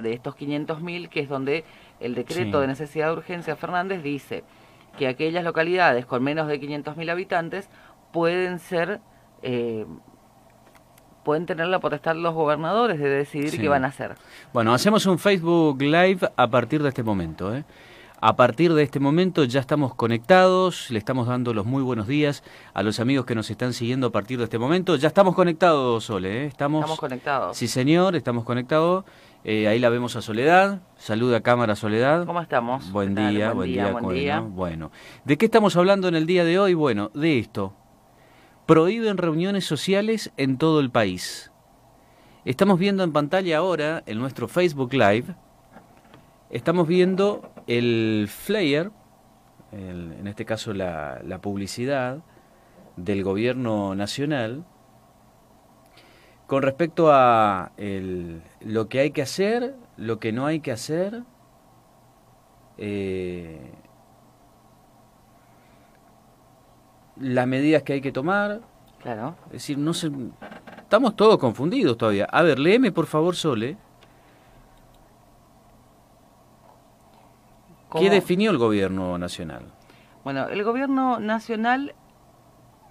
de estos 500.000, que es donde el decreto Sí. de necesidad de urgencia Fernández dice que aquellas localidades con menos de 500.000 habitantes pueden ser, eh, pueden tener la potestad los gobernadores de decidir Sí. qué van a hacer. Bueno, hacemos un Facebook Live a partir de este momento. ¿eh? A partir de este momento ya estamos conectados, le estamos dando los muy buenos días a los amigos que nos están siguiendo a partir de este momento. Ya estamos conectados, Sole. ¿eh? Estamos, Estamos conectados. Sí, señor, estamos conectados. Eh, ahí la vemos a Soledad. Saluda cámara Soledad. ¿Cómo estamos? Buen día, buen día. buen bueno, día. bueno. ¿De qué estamos hablando en el día de hoy? Bueno, de esto. Prohíben reuniones sociales en todo el país. Estamos viendo en pantalla ahora, en nuestro Facebook Live, estamos viendo el flyer, el- en este caso la, la publicidad del gobierno nacional, con respecto a el- lo que hay que hacer, lo que no hay que hacer, eh, las medidas que hay que tomar. Claro. Es decir, no se, estamos todos confundidos todavía. A ver, léeme por favor, Sole. ¿Qué definió el gobierno nacional? Bueno, el gobierno nacional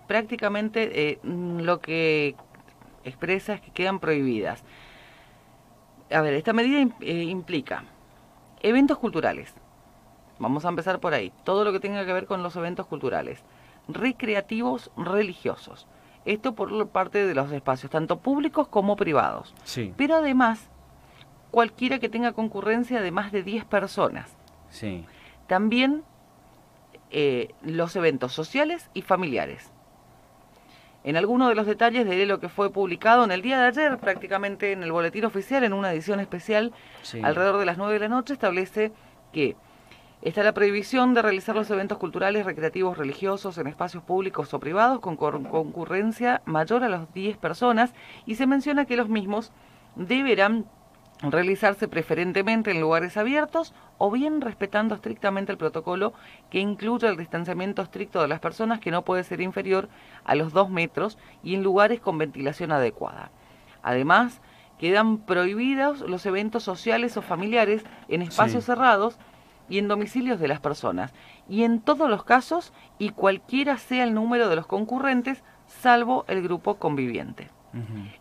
prácticamente eh, lo que expresa es que quedan prohibidas. A ver, esta medida eh, implica eventos culturales. Vamos a empezar por ahí. Todo lo que tenga que ver con los eventos culturales. Recreativos religiosos. Esto por parte de los espacios, tanto públicos como privados. Sí, Pero además, cualquiera que tenga concurrencia de más de 10 personas. sí, También eh, los eventos sociales y familiares. En algunos de los detalles de lo que fue publicado en el día de ayer, prácticamente en el boletín oficial, en una edición especial, sí. alrededor de las 9 de la noche, establece que está la prohibición de realizar los eventos culturales, recreativos, religiosos en espacios públicos o privados con concurrencia mayor a las 10 personas y se menciona que los mismos deberán realizarse preferentemente en lugares abiertos o bien respetando estrictamente el protocolo que incluye el distanciamiento estricto de las personas que no puede ser inferior a los 2 metros y en lugares con ventilación adecuada. Además, quedan prohibidos los eventos sociales o familiares en espacios Sí. cerrados y en domicilios de las personas, y en todos los casos y cualquiera sea el número de los concurrentes, salvo el grupo conviviente.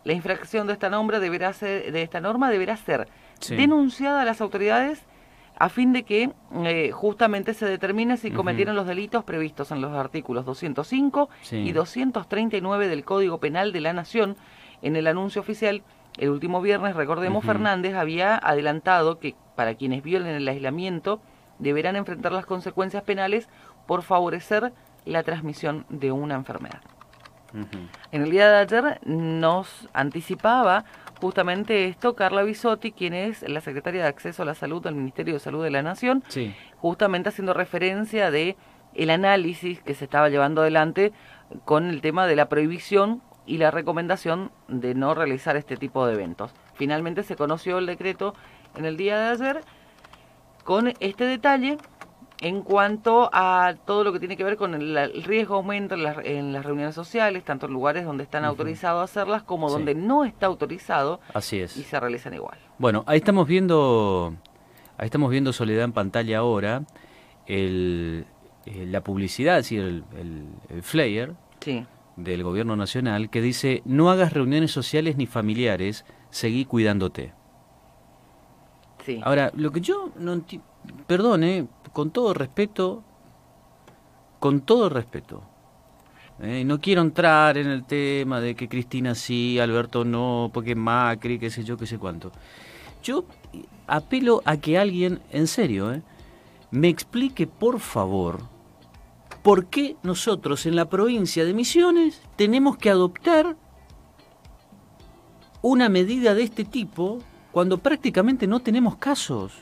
La infracción de esta norma deberá ser, de esta norma deberá ser Sí. denunciada a las autoridades a fin de que eh, justamente se determine si cometieron los delitos previstos en los artículos 205 Sí. y 239 del Código Penal de la Nación. En el anuncio oficial, el último viernes, recordemos. Fernández había adelantado que para quienes violen el aislamiento deberán enfrentar las consecuencias penales por favorecer la transmisión de una enfermedad. En el día de ayer nos anticipaba justamente esto Carla Bisotti, quien es la secretaria de Acceso a la Salud del Ministerio de Salud de la Nación, Sí, justamente haciendo referencia de el análisis que se estaba llevando adelante con el tema de la prohibición y la recomendación de no realizar este tipo de eventos. Finalmente se conoció el decreto en el día de ayer con este detalle en cuanto a todo lo que tiene que ver con el, el riesgo aumento en las, en las reuniones sociales, tanto en lugares donde están autorizados a hacerlas como Sí. donde no está autorizado así y es. se realizan igual. Bueno, ahí estamos viendo, ahí estamos viendo Soledad en pantalla ahora, el, eh, la publicidad, es decir, el, flyer Sí, del gobierno nacional que dice no hagas reuniones sociales ni familiares, seguí cuidándote. sí. Ahora, lo que yo no enti- perdone, con todo respeto, con todo respeto, eh, no quiero entrar en el tema de que Cristina sí, Alberto no, porque Macri, qué sé yo, qué sé cuánto. Yo apelo a que alguien, en serio, eh, me explique por favor por qué nosotros en la provincia de Misiones tenemos que adoptar una medida de este tipo cuando prácticamente no tenemos casos.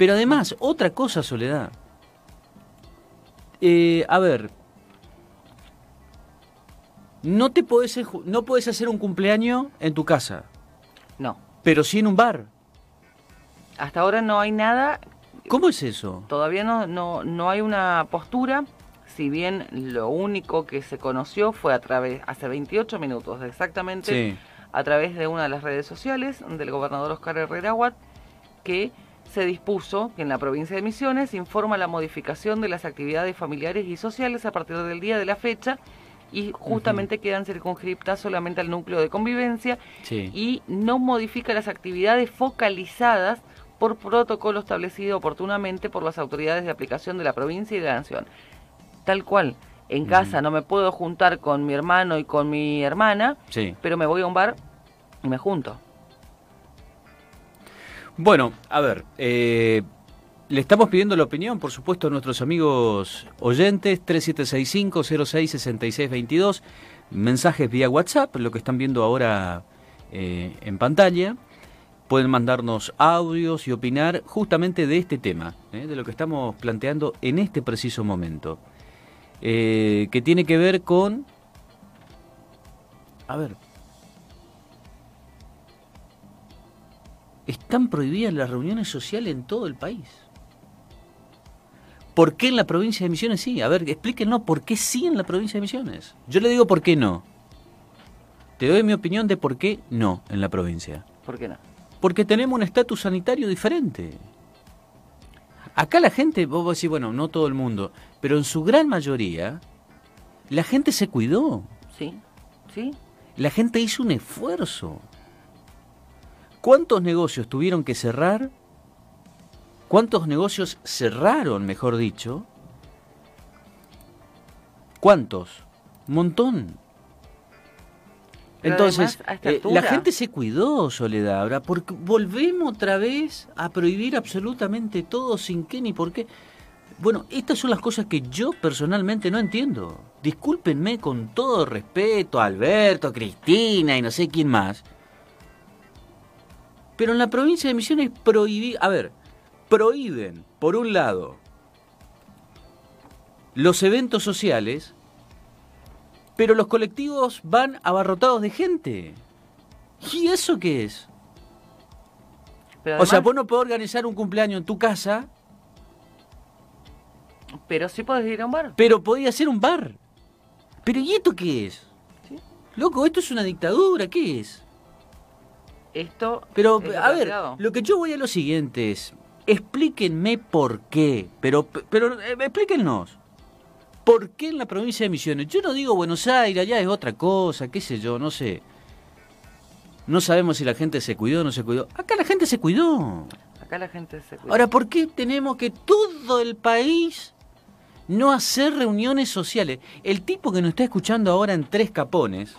Pero además, otra cosa, Soledad. Eh, a ver, no te podés, no podés hacer un cumpleaños en tu casa, No. pero sí en un bar. Hasta ahora no hay nada, ¿Cómo es eso? todavía no, no, no hay una postura, si bien lo único que se conoció fue a través, hace 28 minutos exactamente, Sí, a través de una de las redes sociales del gobernador Oscar Herrera Watt que se dispuso que en la provincia de Misiones informa la modificación de las actividades familiares y sociales a partir del día de la fecha y justamente quedan circunscriptas solamente al núcleo de convivencia y no modifica las actividades focalizadas por protocolo establecido oportunamente por las autoridades de aplicación de la provincia y de la nación. Tal cual, en casa no me puedo juntar con mi hermano y con mi hermana, pero me voy a un bar y me junto. Bueno, a ver, eh, le estamos pidiendo la opinión, por supuesto, a nuestros amigos oyentes, 3765-066622, mensajes vía WhatsApp, lo que están viendo ahora eh, en pantalla. Pueden mandarnos audios y opinar justamente de este tema, eh, de lo que estamos planteando en este preciso momento, que tiene que ver con... A ver, están prohibidas las reuniones sociales en todo el país. ¿Por qué en la provincia de Misiones sí? A ver, explíquenos por qué sí en la provincia de Misiones. Yo le digo por qué no. Te doy mi opinión de por qué no en la provincia. ¿Por qué no? Porque tenemos un estatus sanitario diferente. Acá la gente, vos decís, bueno, no todo el mundo, pero en su gran mayoría, la gente se cuidó. Sí, sí. La gente hizo un esfuerzo. ¿Cuántos negocios tuvieron que cerrar? ¿Cuántos negocios cerraron, mejor dicho? ¿Cuántos? Un montón. Entonces, eh, la gente se cuidó, Soledad, ahora, porque volvemos otra vez a prohibir absolutamente todo sin qué ni por qué. Bueno, estas son las cosas que yo personalmente no entiendo. Discúlpenme con todo respeto a Alberto, Cristina y no sé quién más. Pero en la provincia de Misiones prohibí, a ver, prohíben, por un lado, los eventos sociales, pero los colectivos van abarrotados de gente. ¿Y eso qué es? o sea, vos no podés organizar un cumpleaños en tu casa. Pero sí podés ir a un bar. Pero podía ser un bar. Pero ¿y esto qué es? Loco, esto es una dictadura, ¿qué es? Esto. Pero, a ver, lo que yo voy a lo siguiente es. Explíquenme por qué. Pero, pero eh, explíquennos. ¿Por qué en la provincia de Misiones? Yo no digo Buenos Aires, allá es otra cosa, qué sé yo, no sé. No sabemos si la gente se cuidó o no se cuidó. Acá la gente se cuidó. Acá la gente se cuidó. Ahora, ¿por qué tenemos que todo el país no hacer reuniones sociales? El tipo que nos está escuchando ahora en Tres Capones,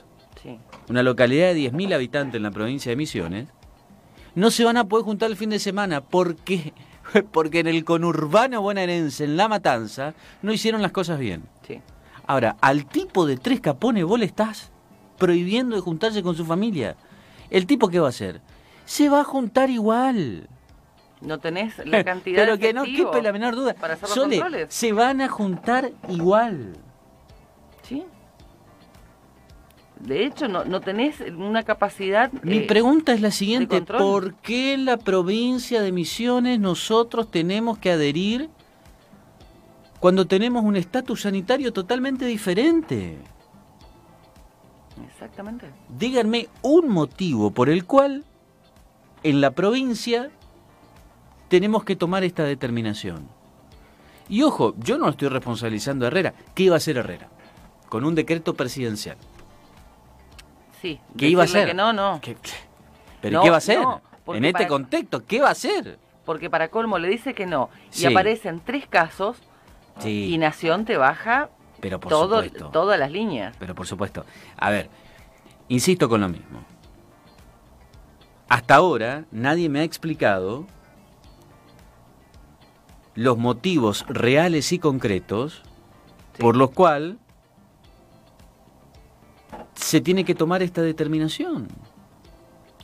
una localidad de 10.000 habitantes en la provincia de Misiones, no se van a poder juntar el fin de semana. ¿Por qué? Porque en el conurbano bonaerense, en La Matanza, no hicieron las cosas bien. Sí. Ahora, al tipo de tres capones vos le estás prohibiendo de juntarse con su familia. ¿El tipo qué va a hacer? Se va a juntar igual. No tenés la cantidad Pero que no quepe la menor duda. Para hacer se van a juntar igual. Sí. De hecho, no, no tenés una capacidad... Mi eh, pregunta es la siguiente, ¿por qué en la provincia de Misiones nosotros tenemos que adherir cuando tenemos un estatus sanitario totalmente diferente? Exactamente. Díganme un motivo por el cual en la provincia tenemos que tomar esta determinación. Y ojo, yo no estoy responsabilizando a Herrera. ¿Qué iba a hacer Herrera? Con un decreto presidencial sí. ¿Qué iba a hacer? no, no. ¿Pero qué va a hacer? en este contexto, ¿qué va a hacer? Porque para colmo le dice que no. Y aparecen tres casos y Nación te baja Pero por todo, todas las líneas. Pero por supuesto. A ver, insisto con lo mismo. Hasta ahora nadie me ha explicado los motivos reales y concretos por los cuales se tiene que tomar esta determinación.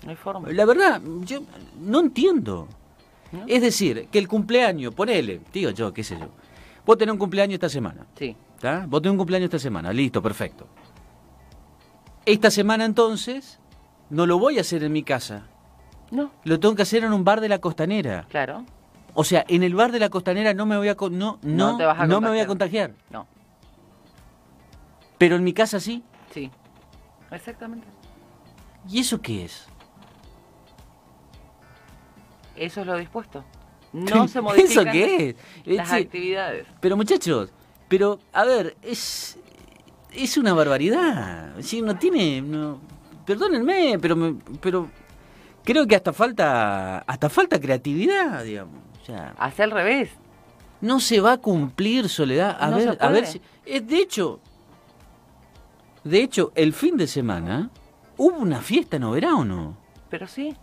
No hay forma. La verdad, yo no entiendo. Es decir, que el cumpleaños, ponele, digo yo, qué sé yo. Vos tenés un cumpleaños esta semana. Sí. ¿Está? Vos tenés un cumpleaños esta semana, listo, perfecto. Esta semana entonces, no lo voy a hacer en mi casa. No. Lo tengo que hacer en un bar de la costanera. Claro. O sea, en el bar de la costanera no me voy a no no, no me voy a contagiar. No. Pero en mi casa sí. Sí. Exactamente. ¿Y eso qué es? Eso es lo dispuesto. No se modifican ¿Eso qué es? las Sí. actividades. Pero muchachos, pero a ver, es es una barbaridad. Sí, no tiene, no, perdónenme, pero me- pero creo que hasta falta hasta falta creatividad, digamos. O sea, Hace al revés. no se va a cumplir Soledad. A No ver, a ver si eh, de hecho de hecho el fin de semana hubo una fiesta en Oberá o no? Pero sí.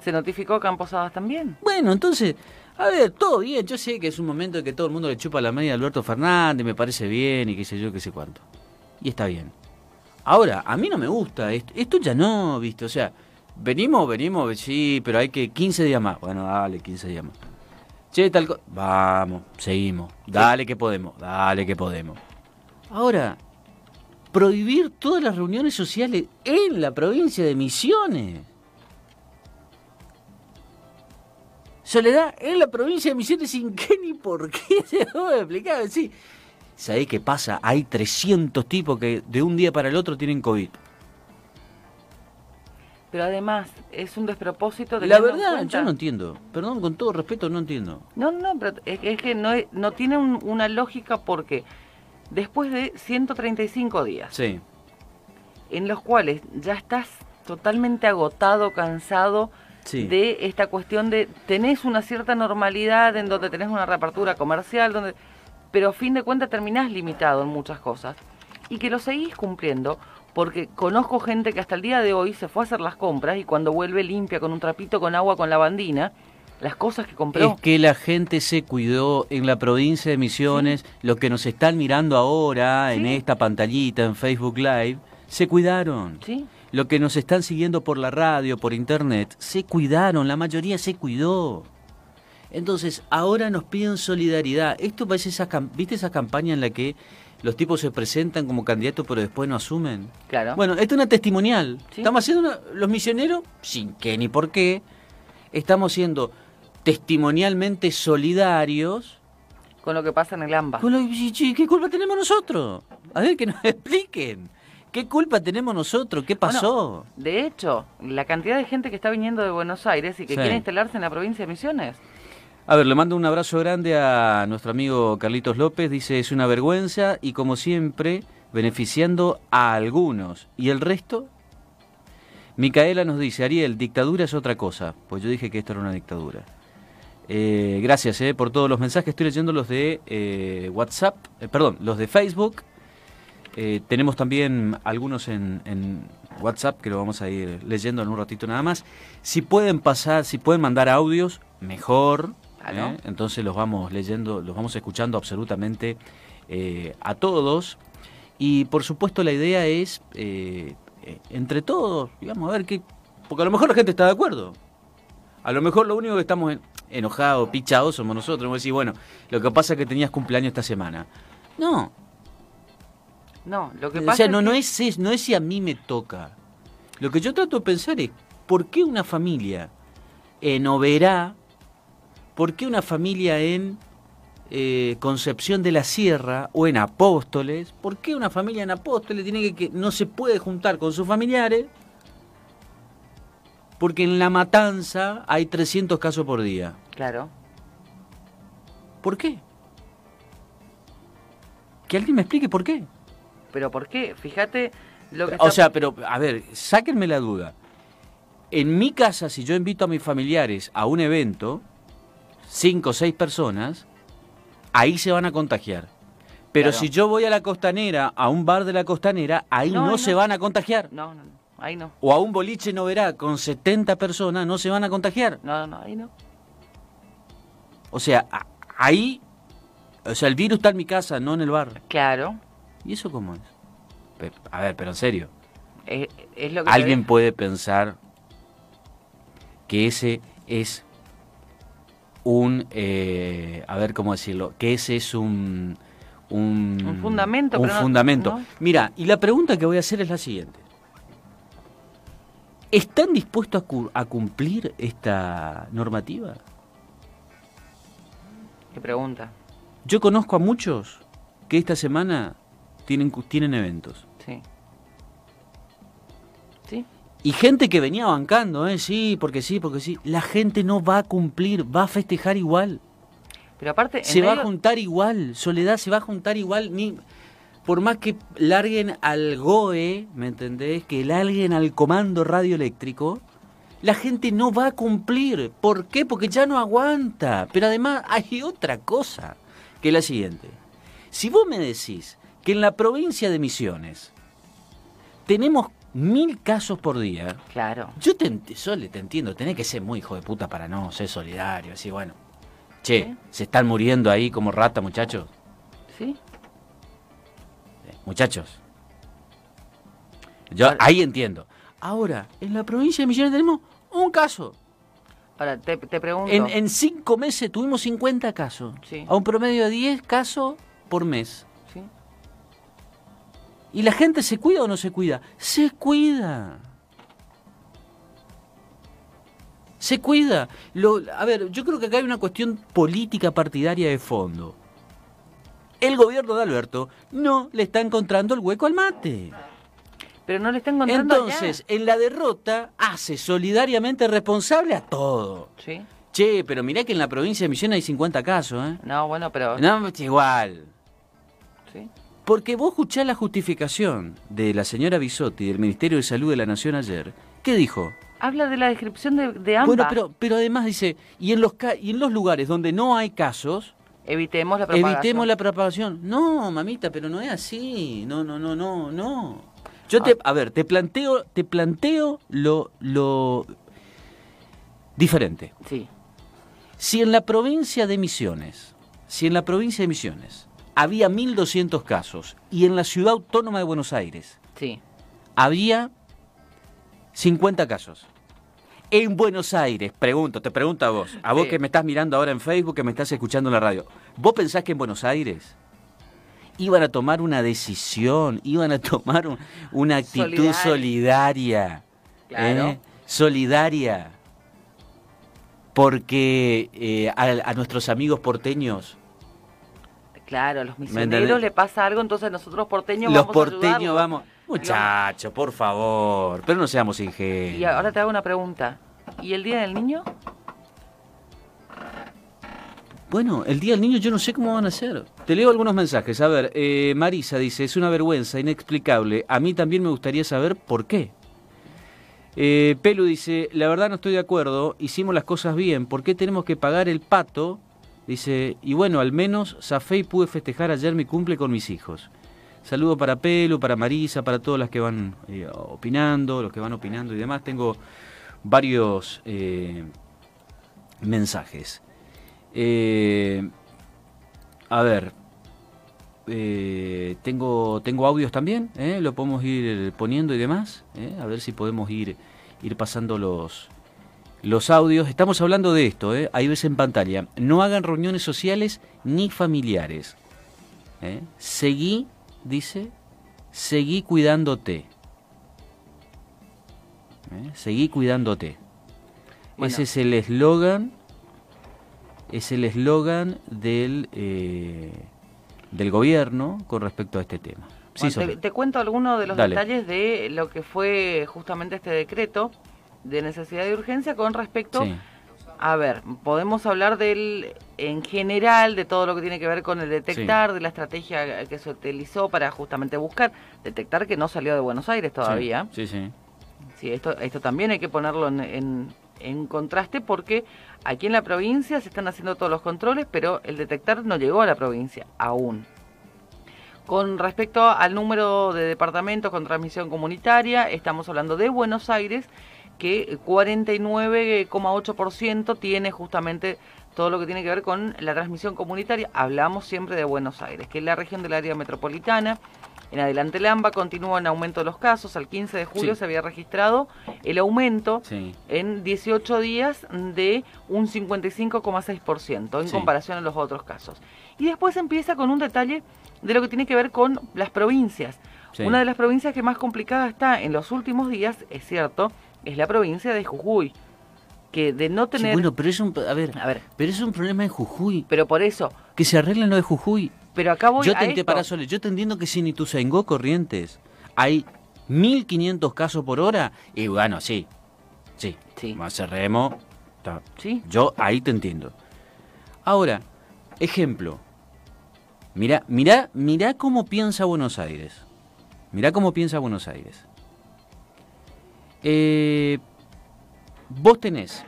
Se notificó que han posadas también. Bueno, entonces, a ver, todo bien. Yo sé que es un momento en que todo el mundo le chupa la media a Alberto Fernández, me parece bien y qué sé yo, qué sé cuánto. Y está bien. Ahora, a mí no me gusta esto. Esto ya no, ¿viste? O sea, venimos, venimos, sí, pero hay que 15 días más. Bueno, dale, 15 días más. Che, tal cosa. Vamos, seguimos. Dale que podemos, dale que podemos. Ahora, prohibir todas las reuniones sociales en la provincia de Misiones. Soledad en la provincia de Misiones sin qué ni por qué se lo voy a explicar. Sí. ¿Sabés qué pasa? Hay 300 tipos que de un día para el otro tienen COVID. Pero además, es un despropósito. La teniendo en verdad, yo no entiendo. Perdón, con todo respeto, no entiendo. No, no, pero es, que no, es- no tiene un- una lógica porque después de 135 días, Sí. en los cuales ya estás totalmente agotado, cansado Sí. de esta cuestión de tenés una cierta normalidad en donde tenés una reapertura comercial, donde pero a fin de cuentas terminás limitado en muchas cosas y que lo seguís cumpliendo porque conozco gente que hasta el día de hoy se fue a hacer las compras y cuando vuelve limpia con un trapito con agua con lavandina las cosas que compró. Es que la gente se cuidó en la provincia de Misiones, los que nos están mirando ahora en Sí. esta pantallita en Facebook Live, se cuidaron. Sí. Los que nos están siguiendo por la radio, por internet, se cuidaron, la mayoría se cuidó. Entonces, ahora nos piden solidaridad. Esto parece esa, ¿viste esa campaña en la que los tipos se presentan como candidatos pero después no asumen? Claro. Bueno, esto es una testimonial. Sí. Estamos haciendo una- los misioneros, sin qué ni por qué, estamos siendo testimonialmente solidarios. con lo que pasa en el AMBA. Con lo- ¿Qué culpa tenemos nosotros? A ver, que nos expliquen. ¿Qué culpa tenemos nosotros? ¿Qué pasó? De hecho, la cantidad de gente que está viniendo de Buenos Aires y que Sí. quiere instalarse en la provincia de Misiones. A ver, le mando un abrazo grande a nuestro amigo Carlitos López. Dice, es una vergüenza y como siempre, beneficiando a algunos. ¿Y el resto? Micaela nos dice, Ariel, dictadura es otra cosa. Pues yo dije que esto era una dictadura. Eh, gracias eh, por todos los mensajes. Estoy leyendo los de eh, WhatsApp, perdón, los de Facebook. Tenemos también algunos en, en WhatsApp que lo vamos a ir leyendo en un ratito nada más. Si pueden pasar, si pueden mandar audios, mejor. Claro. Entonces los vamos leyendo, los vamos escuchando absolutamente a todos. Y por supuesto la idea es, entre todos, digamos, a ver qué... Porque a lo mejor la gente está de acuerdo. A lo mejor lo único que estamos en- enojados, pichados, somos nosotros. Vamos a decir, bueno, lo que pasa es que tenías cumpleaños esta semana. No, No, lo que o pasa sea, no, es no, que- es, es- no es si a mí me toca. Lo que yo trato de pensar es, ¿por qué una familia en Oberá, por qué una familia en eh, Concepción de la Sierra o en Apóstoles, por qué una familia en Apóstoles tiene que, que no se puede juntar con sus familiares? Porque en La Matanza hay 300 casos por día. Claro. ¿Por qué? Que alguien me explique por qué. Pero ¿por qué? Fíjate lo que O está- sea, pero, a ver, sáquenme la duda. En mi casa, si yo invito a mis familiares a un evento, cinco o seis personas, ahí se van a contagiar. Pero Claro. si yo voy a la costanera, a un bar de la costanera, ahí No, no, se van a contagiar. No, no, no, ahí no. O a un boliche no verá con 70 personas, no se van a contagiar. No, no, ahí no. O sea, ahí, o sea, el virus está en mi casa, no en el bar. Claro. ¿Y eso cómo es? A ver, pero en serio. Es, es lo que Alguien puede pensar que ese es un, eh, a ver cómo decirlo, que ese es un... Un, Un fundamento, Un pero no- fundamento. ¿no? Mira, y la pregunta que voy a hacer es la siguiente. ¿Están dispuestos a, cu- a cumplir esta normativa? ¿Qué pregunta? Yo conozco a muchos que esta semana tienen, tienen eventos. Sí. Sí. Y gente que venía bancando, ¿eh? Sí, porque sí, porque sí. La gente no va a cumplir, va a festejar igual. Pero aparte... en Se va a juntar igual, Soledad se va a juntar igual, ni por más que larguen al GOE, ¿me entendés? Que larguen al comando radioeléctrico, la gente no va a cumplir. ¿Por qué? Porque ya no aguanta. Pero además hay otra cosa, que es la siguiente. Si vos me decís que en la provincia de Misiones tenemos mil casos por día, Claro. yo te, Sole, te entiendo, tenés que ser muy hijo de puta para no ser solidario, así bueno. Che, Sí. se están muriendo ahí como rata, muchachos. ¿Sí? Muchachos. Yo ahí entiendo. Ahora, en la provincia de Misiones tenemos un caso. Ahora, te, te pregunto... En, en cinco meses tuvimos 50 casos. Sí. A un promedio de 10 casos por mes. ¿Sí? ¿Y la gente se cuida o no se cuida? Se cuida. Se cuida. Lo- a ver, yo creo que acá hay una cuestión política partidaria de fondo. El gobierno de Alberto no le está encontrando el hueco al mate. Pero no le está encontrando allá. Entonces, en la derrota hace solidariamente responsable a todo. ¿Sí? Che, pero mirá que en la provincia de Misiones hay 50 casos, ¿eh? No, bueno, pero... No, es igual. ¿Sí? Porque vos escuchás la justificación de la señora Bisotti del Ministerio de Salud de la Nación ayer. ¿Qué dijo? Habla de la descripción de, de AMBA. Bueno, pero, pero además dice, y en, los y en los lugares donde no hay casos, Evitemos la propagación. evitemos la propagación. No, mamita, pero no es así. No, no, no, no, no. Yo te, a ver, te planteo, te planteo lo, lo diferente. Sí, Si en la provincia de Misiones, si en la provincia de Misiones había 1.200 casos y en la ciudad autónoma de Buenos Aires sí. había 50 casos. En Buenos Aires, pregunto, te pregunto a vos, a vos Sí. que me estás mirando ahora en Facebook, que me estás escuchando en la radio, ¿vos pensás que en BuenosIres iban a tomar una decisión, iban a tomar un- una actitud Solidaria. solidaria? Claro. ¿eh? Solidaria. Porque eh, a, a nuestros amigos porteños, Claro, a los misioneros le pasa algo, entonces nosotros porteños los vamos a porteños ayudarlos. vamos... Muchachos, por favor, pero no seamos ingenuos. Y ahora te hago una pregunta. ¿Y el Día del Niño? Bueno, el Día del Niño yo no sé cómo van a hacer. Te leo algunos mensajes. A ver, eh, Marisa dice, es una vergüenza, inexplicable. A mí también me gustaría saber por qué. Eh, Pelu dice, la verdad no estoy de acuerdo, hicimos las cosas bien, ¿por qué tenemos que pagar el pato? Dice, y bueno, al menos zafé y pude festejar ayer mi cumple con mis hijos. Saludo para Pelu, para Marisa, para todas las que van eh, opinando, los que van opinando y demás. Tengo varios eh, mensajes. Eh, a ver, eh, tengo, tengo audios también, ¿eh? lo podemos ir poniendo y demás, a ver si podemos ir, ir pasando los, los audios. Estamos hablando de esto, ahí ves en pantalla. No hagan reuniones sociales ni familiares. Seguí, dice, seguí cuidándote. ¿Eh? Seguí cuidándote. Bueno. Ese es el eslogan es el eslogan del, eh, del gobierno con respecto a este tema. Sí, Bueno, te, cuento algunos de los Dale. detalles de lo que fue justamente este decreto de necesidad de urgencia con respecto Sí. A ver, podemos hablar del, en general, de todo lo que tiene que ver con el detectar, de la estrategia que se utilizó para justamente buscar, detectar que no salió de Buenos Aires todavía. Sí, sí. Sí, esto, esto también hay que ponerlo en, en, en contraste porque aquí en la provincia se están haciendo todos los controles, pero el detectar no llegó a la provincia aún. Con respecto al número de departamentos con transmisión comunitaria, estamos hablando de Buenos Aires, que 49,8% tiene justamente todo lo que tiene que ver con la transmisión comunitaria. Hablamos siempre de Buenos Aires, que es la región del área metropolitana. En adelante el AMBA continúa en aumento de los casos. Al 15 de julio Sí. se había registrado el aumento Sí. en 18 días de un 55,6% en Sí. comparación a los otros casos. Y después empieza con un detalle de lo que tiene que ver con las provincias. Una de las provincias que más complicada está en los últimos días, es cierto, es la provincia de Jujuy, que de no Sí, tener... bueno, pero es un, a ver, A ver, pero es un problema en Jujuy. pero por eso, Que se arreglen lo de Jujuy. Pero acá voy Yo a esto. para Sole, yo te entiendo que si ni Ituzaingó Corrientes hay 1500 casos por hora, y bueno, sí, sí, Sí. más cerremos. Sí. Yo ahí te entiendo. Ahora, ejemplo. Mirá, mirá, mirá cómo piensa Buenos Aires. Mirá cómo piensa Buenos Aires. Eh, vos tenés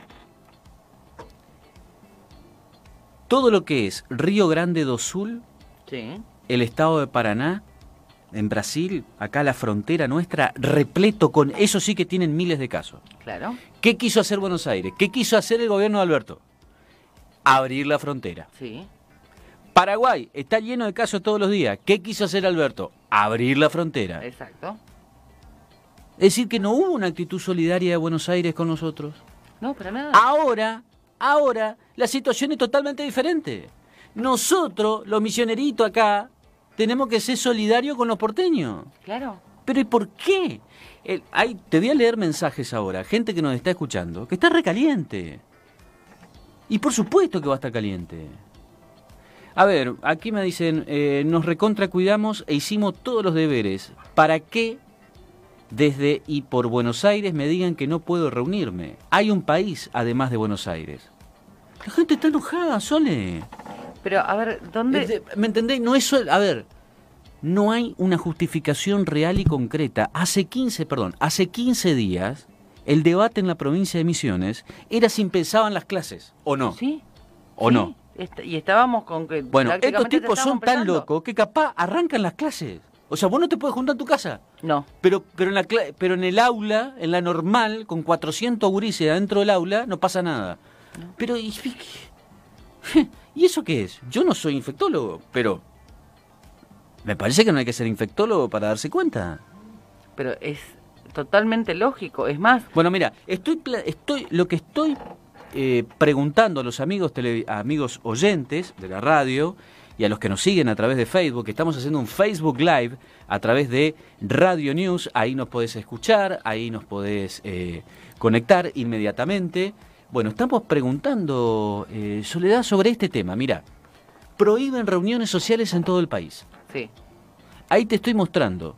todo lo que es Río Grande do Sul, Sí. el estado de Paraná, en Brasil, acá la frontera nuestra, repleto con, eso sí que tienen miles de casos. Claro. ¿Qué quiso hacer Buenos Aires? ¿Qué quiso hacer el gobierno de Alberto? Abrir la frontera. Sí. Paraguay está lleno de casos todos los días. ¿Qué quiso hacer Alberto? Abrir la frontera. Es Exacto. decir, que no hubo una actitud solidaria de Buenos Aires con nosotros. No, para nada. Ahora, ahora, la situación es totalmente diferente. Nosotros, los misioneritos acá, tenemos que ser solidarios con los porteños. Claro. Pero ¿y por qué? El- hay, te voy a leer mensajes ahora, gente que nos está escuchando, que está recaliente. Y por supuesto que va a estar caliente. A ver, aquí me dicen, eh, nos recontra cuidamos e hicimos todos los deberes. ¿Para qué desde y por Buenos Aires me digan que no puedo reunirme? Hay un país además de Buenos Aires. La gente está enojada, Sole. Pero, a ver, ¿dónde...? ¿Me entendéis? No es A ver, no hay una justificación real y concreta. Hace 15, perdón, hace 15 días, el debate en la provincia de Misiones era si empezaban las clases, ¿o no? ¿Sí? ¿O sí. no? Est- y estábamos con que... Bueno, estos tipos son tan locos que capaz arrancan las clases. O sea, vos no te puedes juntar en tu casa. No. Pero, pero, en la, pero en el aula, en la normal, con 400 gurises adentro del aula, no pasa nada. Pero, ¿y, ¿y eso qué es? Yo no soy infectólogo, pero me parece que no hay que ser infectólogo para darse cuenta. Pero es totalmente lógico. Es más, Bueno, mira, estoy, estoy lo que estoy eh, preguntando a los amigos, tele- a amigos oyentes de la radio y a los que nos siguen a través de Facebook, que estamos haciendo un Facebook Live a través de Radio News, ahí nos podés escuchar, ahí nos podés eh, conectar inmediatamente. Bueno, estamos preguntando, eh, Soledad, sobre este tema. Mira, prohíben reuniones sociales en todo el país. sí. Ahí te estoy mostrando.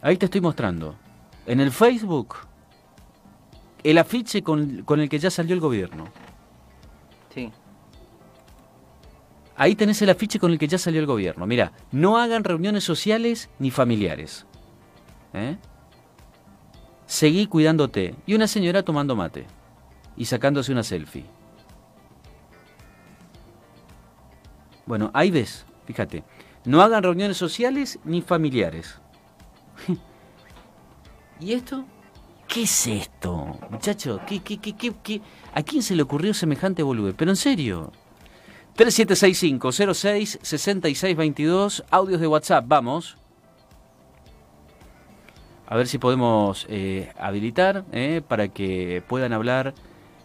Ahí te estoy mostrando. En el Facebook, el afiche con, con el que ya salió el gobierno. Sí. Ahí tenés el afiche con el que ya salió el gobierno. Mira, no hagan reuniones sociales ni familiares. ¿Eh? Seguí cuidándote. Y una señora tomando mate. Y sacándose una selfie. Bueno, ahí ves, fíjate. No hagan reuniones sociales ni familiares. ¿Y esto? ¿Qué es esto? Muchacho, ¿qué, qué, qué, qué, qué? ¿a quién se le ocurrió semejante bolude? Pero en serio. 3765-06-6622, audios de WhatsApp, vamos. A ver si podemos eh, habilitar eh, para que puedan hablar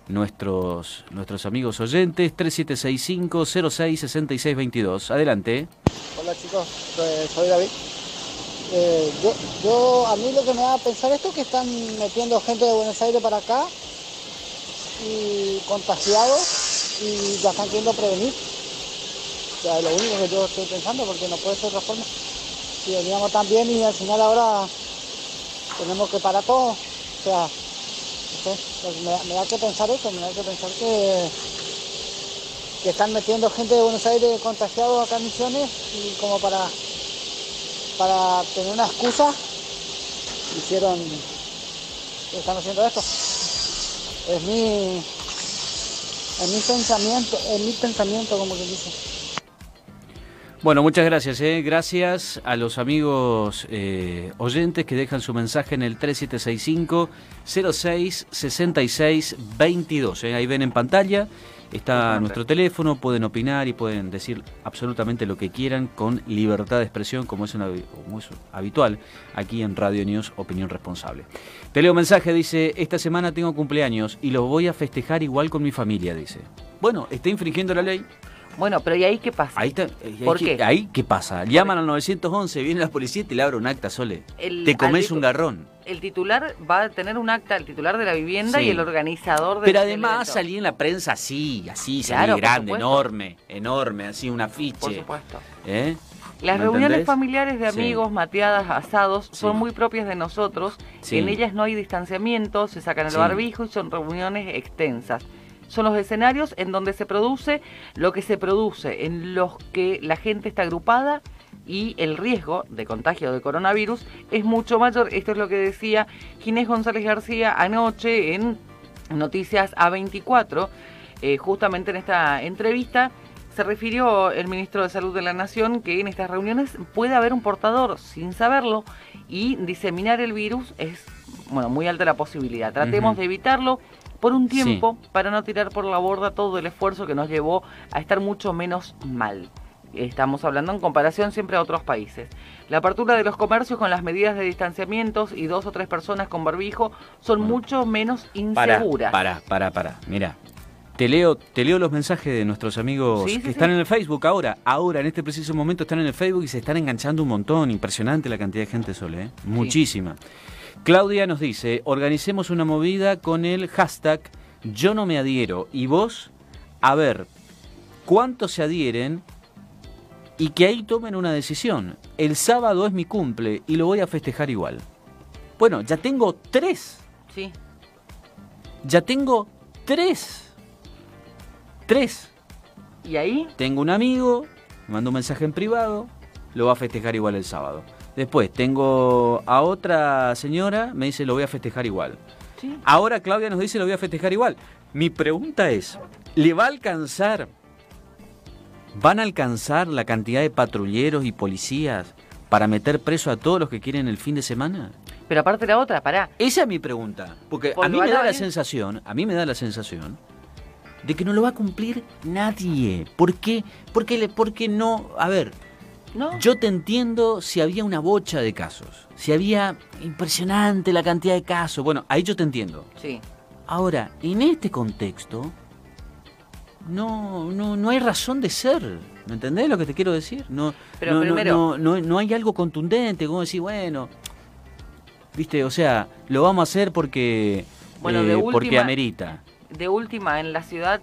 nuestros, nuestros amigos oyentes. 3765-06-6622. Adelante. Hola chicos, soy David. Eh, yo, a mí lo que me da a pensar esto es que están metiendo gente de Buenos Aires para acá y contagiados y la están queriendo prevenir. O sea, es lo único que yo estoy pensando porque no puede ser otra forma. Si veníamos tan bien y al final ahora tenemos que parar todo. O sea, pues me, da- me da que pensar eso, me da que pensar que que están metiendo gente de Buenos Aires contagiados acá en Misiones y como para, para tener una excusa hicieron, están haciendo esto. Es mi, es mi pensamiento, es mi pensamiento como que dice. Bueno, muchas gracias. eh. Gracias a los amigos eh, oyentes que dejan su mensaje en el 3765-066622. eh. Ahí ven en pantalla, está nuestro teléfono, pueden opinar y pueden decir absolutamente lo que quieran con libertad de expresión, como es, una- como es habitual aquí en Radio News Opinión Responsable. Te leo mensaje, dice, esta semana tengo cumpleaños y lo voy a festejar igual con mi familia, dice. Bueno, está infringiendo la ley. Bueno, pero ¿y ahí qué pasa? Ahí, está, ¿Por ahí que- qué? ahí, ¿qué pasa? Llaman al 911, viene la policía y te le abre un acta, Sole. El- te comes un garrón. El titular va a tener un acta, el titular de la vivienda Sí. y el organizador del Pero del además salí en la prensa así, así, salí por grande, enorme, enorme, así un Por afiche. supuesto. ¿eh? Las ¿me reuniones entendés? familiares de Sí. amigos, mateadas, asados, son Sí. muy propias de nosotros. En ellas no hay distanciamiento, se sacan el barbijo y son reuniones extensas. Son los escenarios en donde se produce lo que se produce, en los que la gente está agrupada y el riesgo de contagio de coronavirus es mucho mayor. Esto es lo que decía Ginés González García anoche en Noticias A24, eh, justamente en esta entrevista. Se refirió el ministro de Salud de la Nación que en estas reuniones puede haber un portador sin saberlo y diseminar el virus es bueno muy alta la posibilidad. Tratemos de evitarlo por un Sí. tiempo para no tirar por la borda todo el esfuerzo que nos llevó a estar mucho menos mal. Estamos hablando en comparación siempre a otros países. La apertura de los comercios con las medidas de distanciamientos y dos o tres personas con barbijo son Bueno. mucho menos inseguras. para, para, para. Mira, te leo, te leo los mensajes de nuestros amigos Sí, que sí. están en el Facebook ahora. Ahora, en este preciso momento, están en el Facebook y se están enganchando un montón. Impresionante la cantidad de gente, Sole. ¿eh? Muchísima. Claudia nos dice, organicemos una movida con el hashtag yo no me adhiero. Y vos, a ver, ¿cuántos se adhieren? Y que ahí tomen una decisión. El sábado es mi cumple y lo voy a festejar igual. Bueno, ya tengo tres Sí, ya tengo tres. Tres. y ahí Tengo un amigo, me mandó un mensaje en privado, lo va a festejar igual el sábado. Después tengo a otra señora, me dice lo voy a festejar igual. sí. Ahora Claudia nos dice lo voy a festejar igual. Mi pregunta es, ¿le va a alcanzar? ¿Van a alcanzar la cantidad de patrulleros y policías para meter preso a todos los que quieren el fin de semana? Pero aparte la otra, pará. Esa es mi pregunta. Porque a mí me da la sensación, a mí me da la sensación de que no lo va a cumplir nadie. ¿Por qué? Porque, porque no... A ver, ¿No? yo te entiendo si había una bocha de casos. Si había impresionante la cantidad de casos. Bueno, ahí yo te entiendo. Sí. Ahora, en este contexto, no, no, no hay razón de ser. ¿Me entendés lo que te quiero decir? No, Pero no, primero- no, no, no hay algo contundente, como decir, bueno, viste, o sea, lo vamos a hacer porque, Bueno, eh, de porque amerita. De última, en la ciudad,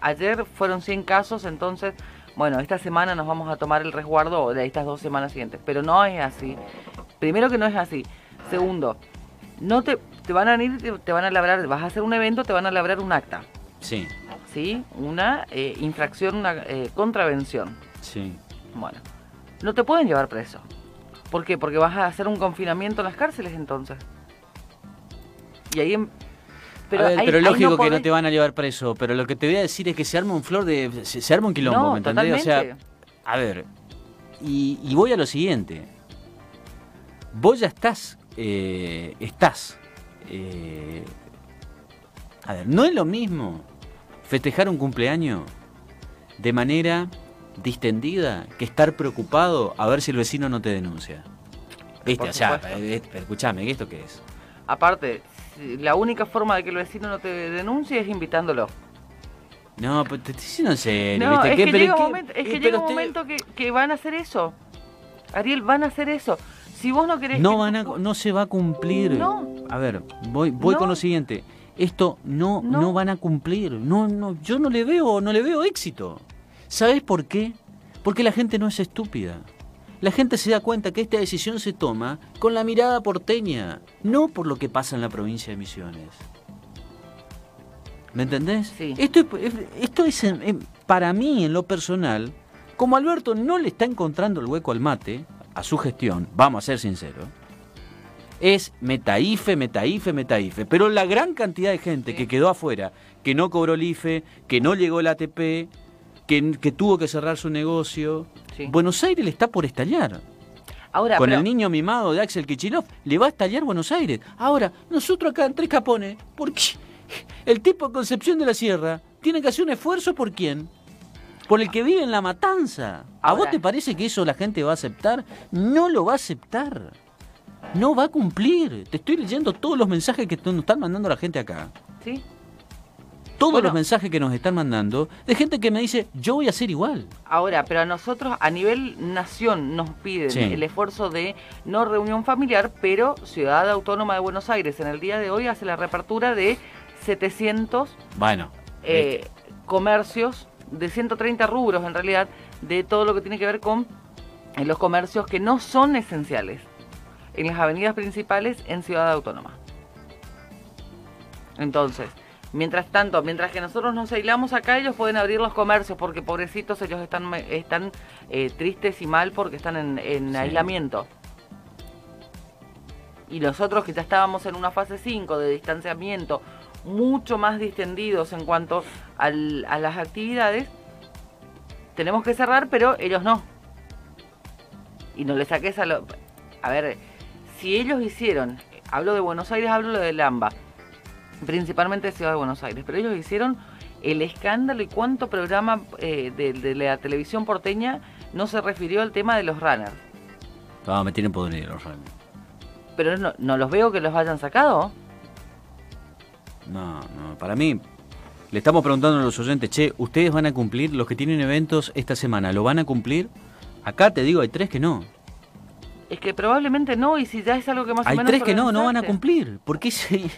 ayer fueron 100 casos, entonces, bueno, esta semana nos vamos a tomar el resguardo de estas dos semanas siguientes. Pero no es así. Primero que no es así. Segundo, no te, te van a ir, te, te van a labrar, vas a hacer un evento, te van a labrar un acta. Sí, ¿Sí? Una eh, infracción, una eh, contravención. sí. Bueno, no te pueden llevar preso. ¿Por qué? Porque vas a hacer un confinamiento en las cárceles entonces. Y ahí... Pero, ahí lógico que no te van a llevar preso, pero lo que te voy a decir es que se arma un flor de... se, se arma un quilombo, No, ¿me entendés? O sea. A ver, y, y voy a lo siguiente. Vos ya estás, eh, estás. eh, a ver, no es lo mismo festejar un cumpleaños de manera distendida que estar preocupado a ver si el vecino no te denuncia. Viste, o sea, eh, pero escuchame, ¿esto qué es? Aparte, la única forma de que el vecino no te denuncie es invitándolo. No, pero te estoy diciendo en serio, No, ¿viste? es ¿Qué? que llega qué- momento, es eh, que llega un momento que, que van a hacer eso. Ariel, van a hacer eso. Si vos no querés... No que van a, no se va a cumplir. No. A ver, voy, voy No. con lo siguiente. Esto no, no, No. van a cumplir. No, no, yo no le veo, no le veo éxito. ¿Sabes por qué? Porque la gente no es estúpida. La gente se da cuenta que esta decisión se toma con la mirada porteña, no por lo que pasa en la provincia de Misiones. ¿Me entendés? Sí. Esto, es, esto para mí, en lo personal, como Alberto no le está encontrando el hueco al mate, a su gestión, vamos a ser sinceros, es metaife, metaife, metaife. Pero la gran cantidad de gente Sí. que quedó afuera, que no cobró el IFE, que no llegó el ATP, que, que tuvo que cerrar su negocio, Sí. Buenos Aires le está por estallar. Ahora, Con pero- el niño mimado de Axel Kichilov, le va a estallar Buenos Aires. Ahora, nosotros acá en Tres Capones, ¿por qué? El tipo de Concepción de la Sierra tiene que hacer un esfuerzo por quién? Por el que vive en la matanza. ¿A vos te parece que eso la gente va a aceptar? No lo va a aceptar. No va a cumplir. Te estoy leyendo todos los mensajes que nos están mandando la gente acá. ¿Sí? Todos Bueno. los mensajes que nos están mandando de gente que me dice, yo voy a hacer igual. Ahora, pero a nosotros a nivel nación nos piden Sí. el esfuerzo de no reunión familiar, pero Ciudad Autónoma de Buenos Aires en el día de hoy hace la reapertura de 700 Bueno, eh, comercios, de 130 rubros en realidad, de todo lo que tiene que ver con en los comercios que no son esenciales, en las avenidas principales en Ciudad Autónoma. Entonces, mientras tanto, mientras que nosotros nos aislamos acá, ellos pueden abrir los comercios porque pobrecitos ellos están, están eh, tristes y mal porque están en, aislamiento. Y nosotros que ya estábamos en una fase 5 de distanciamiento, mucho más distendidos en cuanto a las actividades, tenemos que cerrar, pero ellos no. Y no les saques a lo... A ver, si ellos hicieron, hablo de Buenos Aires, hablo de Lamba, principalmente de Ciudad de Buenos Aires, pero ellos hicieron el escándalo y cuánto programa eh, de, la televisión porteña no se refirió al tema de los runners. No, me tienen podrido los runners. Pero no, no los veo que los hayan sacado. No, no, para mí, le estamos preguntando a los oyentes, che, ¿ustedes van a cumplir los que tienen eventos esta semana? ¿Lo van a cumplir? Acá te digo, hay tres que no. Es que probablemente no, y si ya es algo que más hay o menos. Hay tres que no, no van a cumplir. ¿Por qué se.?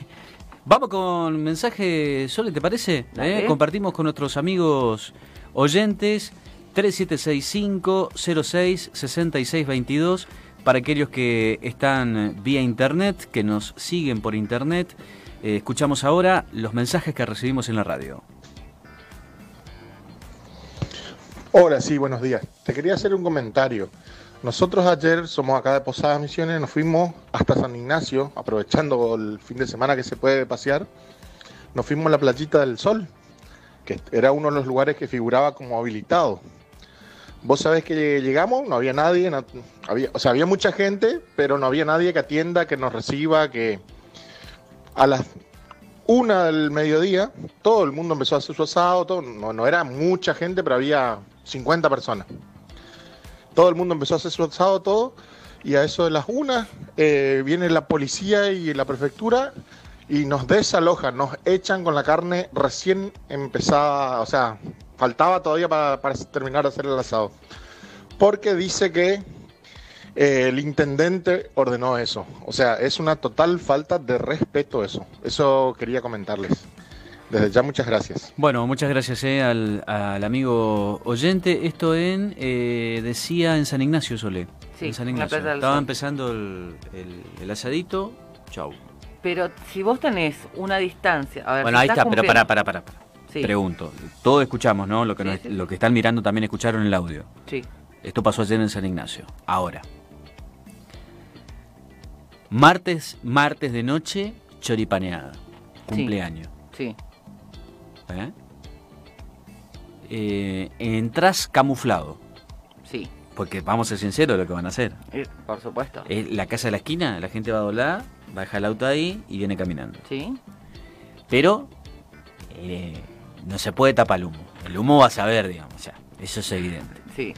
Vamos con mensaje, Sole, ¿te parece? ¿Eh? Compartimos con nuestros amigos oyentes 3765 06 6622 para aquellos que están vía internet, que nos siguen por internet. Eh, escuchamos ahora los mensajes que recibimos en la radio. Hola, sí, buenos días. Te quería hacer un comentario. Nosotros ayer somos acá de Posadas Misiones, nos fuimos hasta San Ignacio, aprovechando el fin de semana que se puede pasear. Nos fuimos a la playita del Sol, que era uno de los lugares que figuraba como habilitado. Vos sabés que llegamos, no había nadie, había, o sea, había mucha gente, pero no había nadie que atienda, que nos reciba, que a las una del mediodía todo el mundo empezó a hacer su asado, no, no era mucha gente, pero había 50 personas todo el mundo empezó a hacer su asado, todo, y a eso de las una eh, viene la policía y la prefectura y nos desalojan, nos echan con la carne recién empezada, o sea, faltaba todavía para, terminar de hacer el asado. Porque dice que eh, el intendente ordenó eso. O sea, es una total falta de respeto eso. Eso quería comentarles. Desde ya muchas gracias. Bueno, muchas gracias eh, al, amigo oyente. Esto en, eh, decía en San Ignacio Solé. Sí, en San Ignacio. Estaba empezando el, asadito. Chau. Pero si vos tenés una distancia... bueno, ahí está, pero para, para, para. Pregunto. Todos escuchamos, ¿no? Lo que, lo que están mirando también escucharon el audio. Sí. Esto pasó ayer en San Ignacio. Ahora. Martes, martes de noche, choripaneada. Cumpleaños. sí. ¿Eh? Eh, entras camuflado. Sí. Porque vamos a ser sinceros lo que van a hacer. Eh, por supuesto. la casa de la esquina, la gente va a doblar, va a dejar el auto ahí y viene caminando. Sí. Pero no se puede tapar el humo. El humo va a saber, digamos. O sea, eso es evidente. Sí.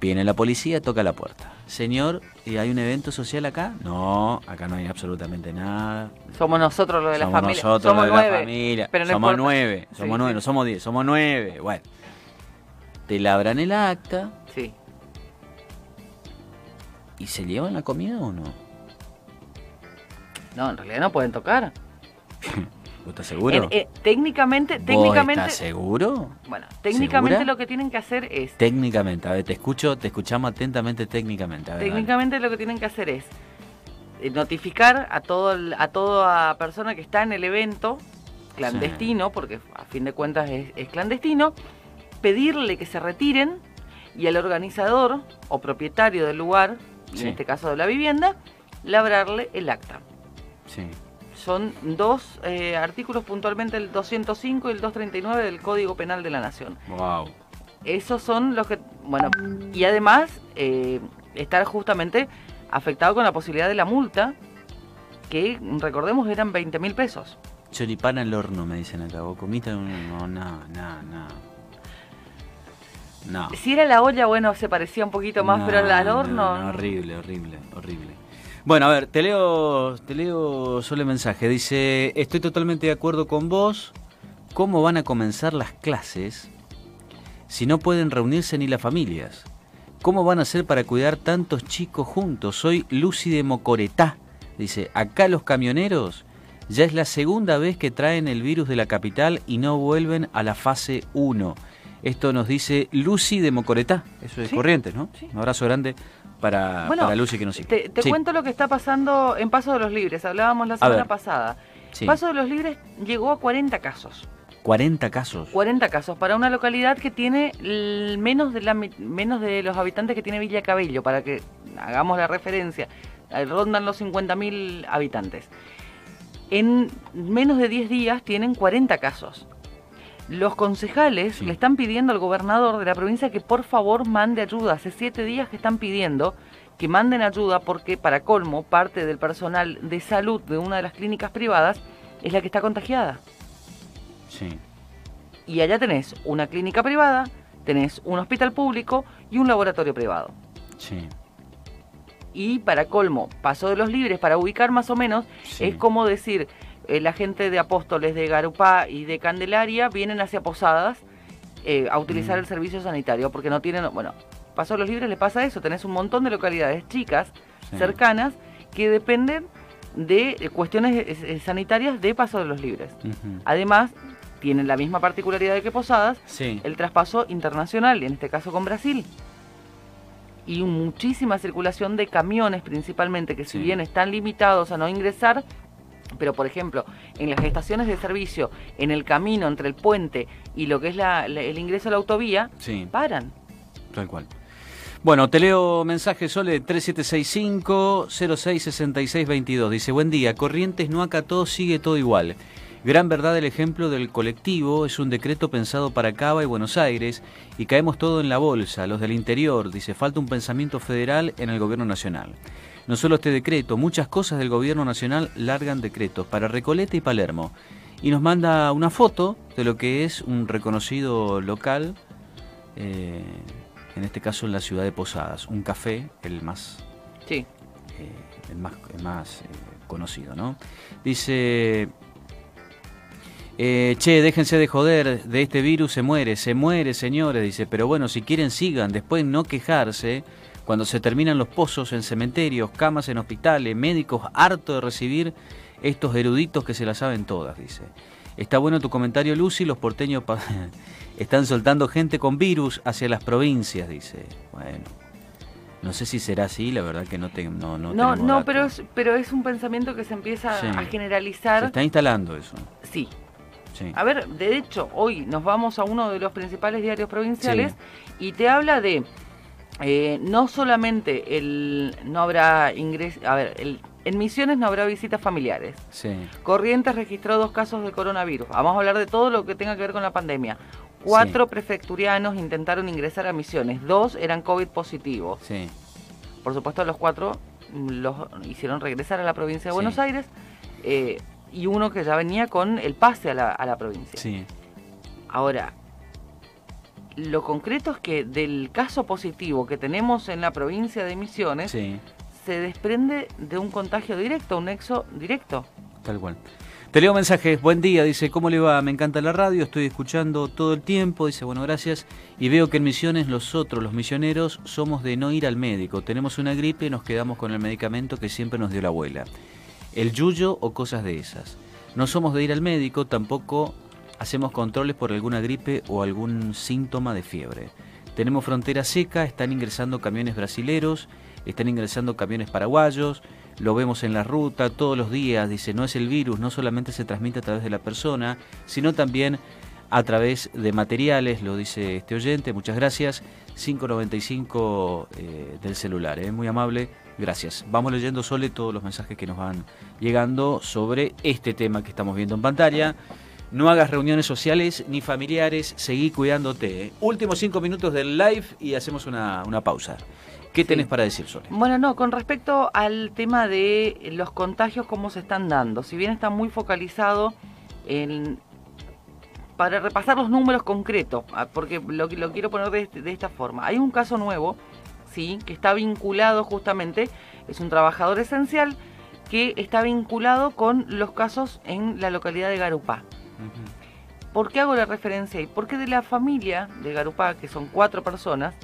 Viene la policía, toca la puerta. Señor, ¿y hay un evento social acá? No, acá no hay absolutamente nada. Somos nosotros los de la familia. Nosotros somos los de la familia. somos nueve, somos nueve, no somos diez, somos nueve. Bueno, te labran el acta. Sí. ¿Y se llevan la comida o no? No, en realidad no pueden tocar. estás seguro? Eh, técnicamente, técnicamente. ¿Estás seguro? Bueno, técnicamente lo que tienen que hacer es. Técnicamente, a ver, te escucho, te escuchamos atentamente técnicamente. técnicamente lo que tienen que hacer es eh, notificar a todo a toda persona que está en el evento clandestino, porque a fin de cuentas es, clandestino, pedirle que se retiren y al organizador o propietario del lugar, en este caso de la vivienda, labrarle el acta. Sí son dos eh, artículos puntualmente, el 205 y el 239 del Código Penal de la Nación. Wow. Esos son los que, bueno, y además eh, estar justamente afectado con la posibilidad de la multa, que recordemos eran 20 mil pesos. Choripana al horno, me dicen acá. ¿Vos comiste? No, no, no, no. No. Si era la olla, bueno, se parecía un poquito más, pero al horno. No, horrible, horrible, horrible. Bueno, a ver, te leo, te leo solo el mensaje. Dice, estoy totalmente de acuerdo con vos. ¿Cómo van a comenzar las clases si no pueden reunirse ni las familias? ¿Cómo van a hacer para cuidar tantos chicos juntos? Soy Lucy de Mocoretá. Dice, acá los camioneros ya es la segunda vez que traen el virus de la capital y no vuelven a la fase 1. Esto nos dice Lucy de Mocoretá, eso es Sí, Corrientes, ¿no? sí. Un abrazo grande para, Bueno, para Lucy que nos sigue. Te, te Sí, cuento lo que está pasando en Paso de los Libres. Hablábamos la semana pasada. sí. Paso de los Libres llegó a 40 casos. 40 casos. 40 casos para una localidad que tiene menos de, la, menos de los habitantes que tiene Villa Cabello, para que hagamos la referencia. Rondan los 50.000 habitantes. En menos de 10 días tienen 40 casos. Los concejales Sí. le están pidiendo al gobernador de la provincia que por favor mande ayuda. Hace 7 días que están pidiendo que manden ayuda porque para colmo parte del personal de salud de una de las clínicas privadas es la que está contagiada. Sí. Y allá tenés una clínica privada, tenés un hospital público y un laboratorio privado. Sí. Y para colmo, Paso de los Libres, para ubicar más o menos, Sí. es como decir, eh, la gente de Apóstoles, de Garupá y de Candelaria vienen hacia Posadas eh, a utilizar Mm. el servicio sanitario, porque no tienen, bueno, Paso de los Libres le pasa eso, tenés un montón de localidades chicas, Sí. cercanas, que dependen de eh, cuestiones sanitarias de Paso de los Libres. Además, tienen la misma particularidad que Posadas, Sí. el traspaso internacional, en este caso con Brasil. Y muchísima circulación de camiones principalmente, que si bien están limitados a no ingresar, pero por ejemplo, en las estaciones de servicio, en el camino entre el puente y lo que es la- la- el ingreso a la autovía, Sí. paran. Tal cual. Bueno, te leo mensaje Sole 3765-066622. Dice, buen día, Corrientes no acató, sigue todo igual. Gran verdad el ejemplo del colectivo, es un decreto pensado para Cava y Buenos Aires y caemos todo en la bolsa, los del interior, dice, falta un pensamiento federal en el gobierno nacional. No solo este decreto, muchas cosas del gobierno nacional largan decretos para Recoleta y Palermo. Y nos manda una foto de lo que es un reconocido local eh, en este caso en la ciudad de Posadas, un café, el más, Sí. eh, el más, el más eh, conocido, ¿no? Dice, eh, che, déjense de joder, de este virus se muere, se muere, señores, dice, pero bueno, si quieren sigan, después no quejarse, cuando se terminan los pozos en cementerios, camas en hospitales, médicos hartos de recibir estos eruditos que se la saben todas, dice. Está bueno tu comentario, Lucy, los porteños están soltando gente con virus hacia las provincias, dice. Bueno, no sé si será así, la verdad que no te, no, no, No, no, pero, es, pero es un pensamiento que se empieza Sí. a Se generalizar. está instalando eso. Sí, Sí. A ver, de hecho, hoy nos vamos a uno de los principales diarios provinciales y te habla de eh, no solamente el no habrá ingreso, a ver, el- en Misiones no habrá visitas familiares. Sí. Corrientes registró dos casos de coronavirus. Vamos a hablar de todo lo que tenga que ver con la pandemia. Cuatro prefecturianos intentaron ingresar a Misiones, dos eran COVID positivos. Sí. Por supuesto, los cuatro mm, los hicieron regresar a la provincia de. Buenos Aires eh, y uno que ya venía con el pase a la, a la provincia. Sí. Ahora, lo concreto es que del caso positivo que tenemos en la provincia de Misiones Sí. se desprende de un contagio directo, un nexo directo. Tal cual. Te leo mensajes. Buen día, dice, ¿cómo le va? Me encanta la radio, estoy escuchando todo el tiempo. Dice, bueno, gracias. Y veo que en Misiones nosotros, los misioneros, somos de no ir al médico. Tenemos una gripe y nos quedamos con el medicamento que siempre nos dio la abuela. El yuyo o cosas de esas. No somos de ir al médico, tampoco hacemos controles por alguna gripe o algún síntoma de fiebre. Tenemos frontera seca, están ingresando camiones brasileros, están ingresando camiones paraguayos, lo vemos en la ruta todos los días, dice, no es el virus, no solamente se transmite a través de la persona, sino también a través de materiales, lo dice este oyente, muchas gracias, 595 eh, del celular, eh, muy amable, gracias. Vamos leyendo Sole todos los mensajes que nos van llegando sobre este tema que estamos viendo en pantalla. No hagas reuniones sociales ni familiares, seguí cuidándote. eh. Últimos cinco minutos del live y hacemos una, una pausa. ¿Qué Sí. tenés para decir, Sole? Bueno, no, con respecto al tema de los contagios, cómo se están dando, si bien está muy focalizado en... Para repasar los números concretos, ah, porque lo, lo quiero poner de, este- de esta forma. Hay un caso nuevo, sí, que está vinculado justamente, es un trabajador esencial que está vinculado con los casos en la localidad de Garupá. ¿Por qué hago la referencia ahí? Porque de la familia de Garupá, que son cuatro personas,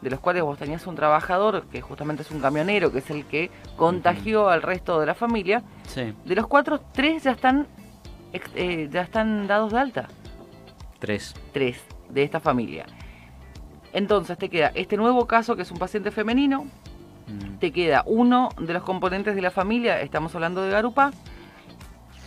de los cuales vos tenías un trabajador, que justamente es un camionero, que es el que contagió al resto de la familia, Sí, de los cuatro, tres ya están, eh, ya están dados de alta. tres. Tres. de esta familia. Entonces te queda este nuevo caso que es un paciente femenino, Mm. te queda uno de los componentes de la familia, estamos hablando de Garupa,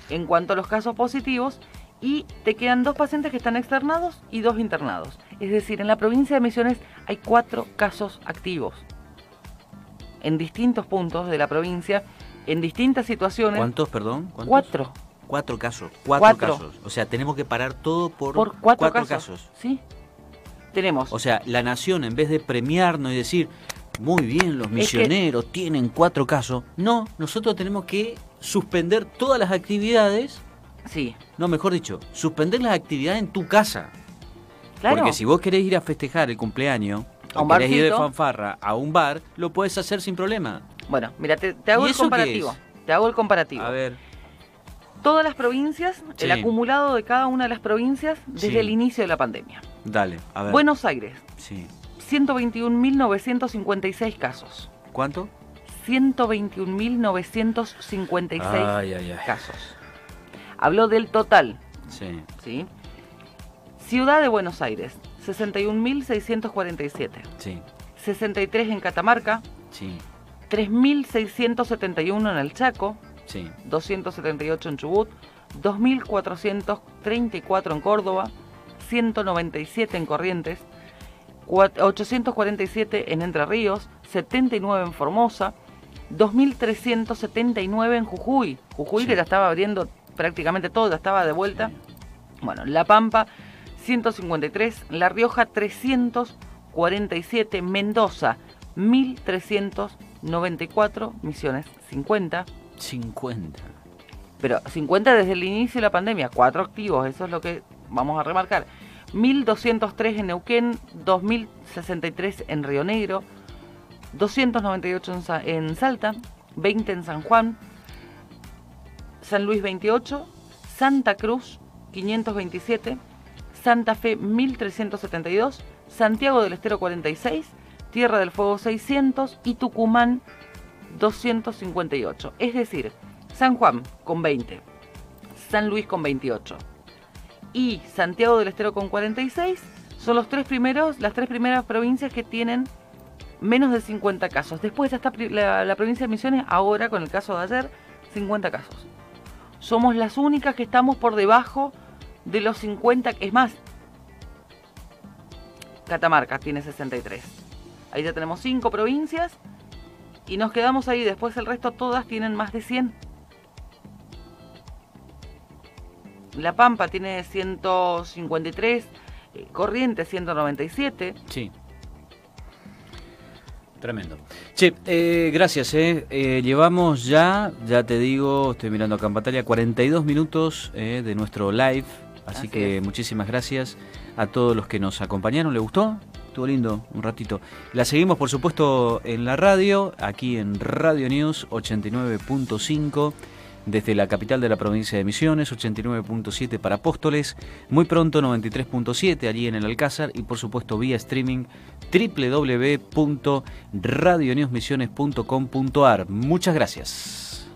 en cuanto a los casos positivos, y te quedan dos pacientes que están externados y dos internados. Es decir, en la provincia de Misiones hay cuatro casos activos. En distintos puntos de la provincia, en distintas situaciones. ¿Cuántos, perdón? ¿Cuántos? Cuatro. Cuatro casos. Cuatro, Cuatro. casos. O sea, tenemos que parar todo por, Por cuatro, casos. casos. Sí. Tenemos. O sea, la nación, en vez de premiarnos y decir, muy bien, los misioneros tienen cuatro casos, no, nosotros tenemos que suspender todas las actividades, sí. no, mejor dicho, suspender las actividades en tu casa. Claro. Porque si vos querés ir a festejar el cumpleaños, A o un querés ir de fanfarra a un bar, lo puedes hacer sin problema. Bueno, mira, te, te hago ¿Y el comparativo. Te hago el comparativo. A ver, Todas las provincias, Sí. el acumulado de cada una de las provincias desde Sí. el inicio de la pandemia. dale, a ver. Buenos Aires, Sí. 121.956 casos. ¿Cuánto? 121.956 Ay, ay, ay. casos. Habló del total, Sí. ¿sí? Ciudad de Buenos Aires, 61.647. Sí, 63 en Catamarca, sí, 3.671 en el Chaco, sí. 278 en Chubut, 2.434 en Córdoba, 197 en Corrientes, cua- 847 en Entre Ríos, 79 en Formosa, 2.379 en Jujuy. Jujuy Sí. que ya estaba abriendo prácticamente todo, ya estaba de vuelta. Bueno, La Pampa 153, La Rioja 347, Mendoza 1394, Misiones 50, 50. pero 50 desde el inicio de la pandemia, cuatro activos, eso es lo que vamos a remarcar. 1203 en Neuquén, 2063 en Río Negro, 298 en, Sa- en Salta, 20 en San Juan, San Luis 28, Santa Cruz 527, Santa Fe 1372, Santiago del Estero 46, Tierra del Fuego 600 y Tucumán 258. Es decir, San Juan con 20, San Luis con 28 y Santiago del Estero con 46 son los tres primeros, las tres primeras provincias que tienen menos de 50 casos. Después ya está la, la provincia de Misiones, ahora con el caso de ayer, 50 casos. Somos las únicas que estamos por debajo de los 50, es más, Catamarca tiene 63. Ahí ya tenemos 5 provincias y nos quedamos ahí. Después el resto todas tienen más de 100. La Pampa tiene 153, eh, Corrientes 197. Sí. Tremendo. Che, eh, gracias, eh. Eh, Llevamos ya, ya te digo, estoy mirando acá en pantalla, 42 minutos eh, de nuestro live. Así, Así que es. muchísimas gracias a todos los que nos acompañaron. ¿Le gustó? Estuvo lindo, un ratito. La seguimos, por supuesto, en la radio, aquí en Radio News 89.5 desde la capital de la provincia de Misiones, 89.7 para Apóstoles, muy pronto 93.7 allí en el Alcázar y por supuesto vía streaming www.radionewsmisiones.com.ar. Muchas gracias.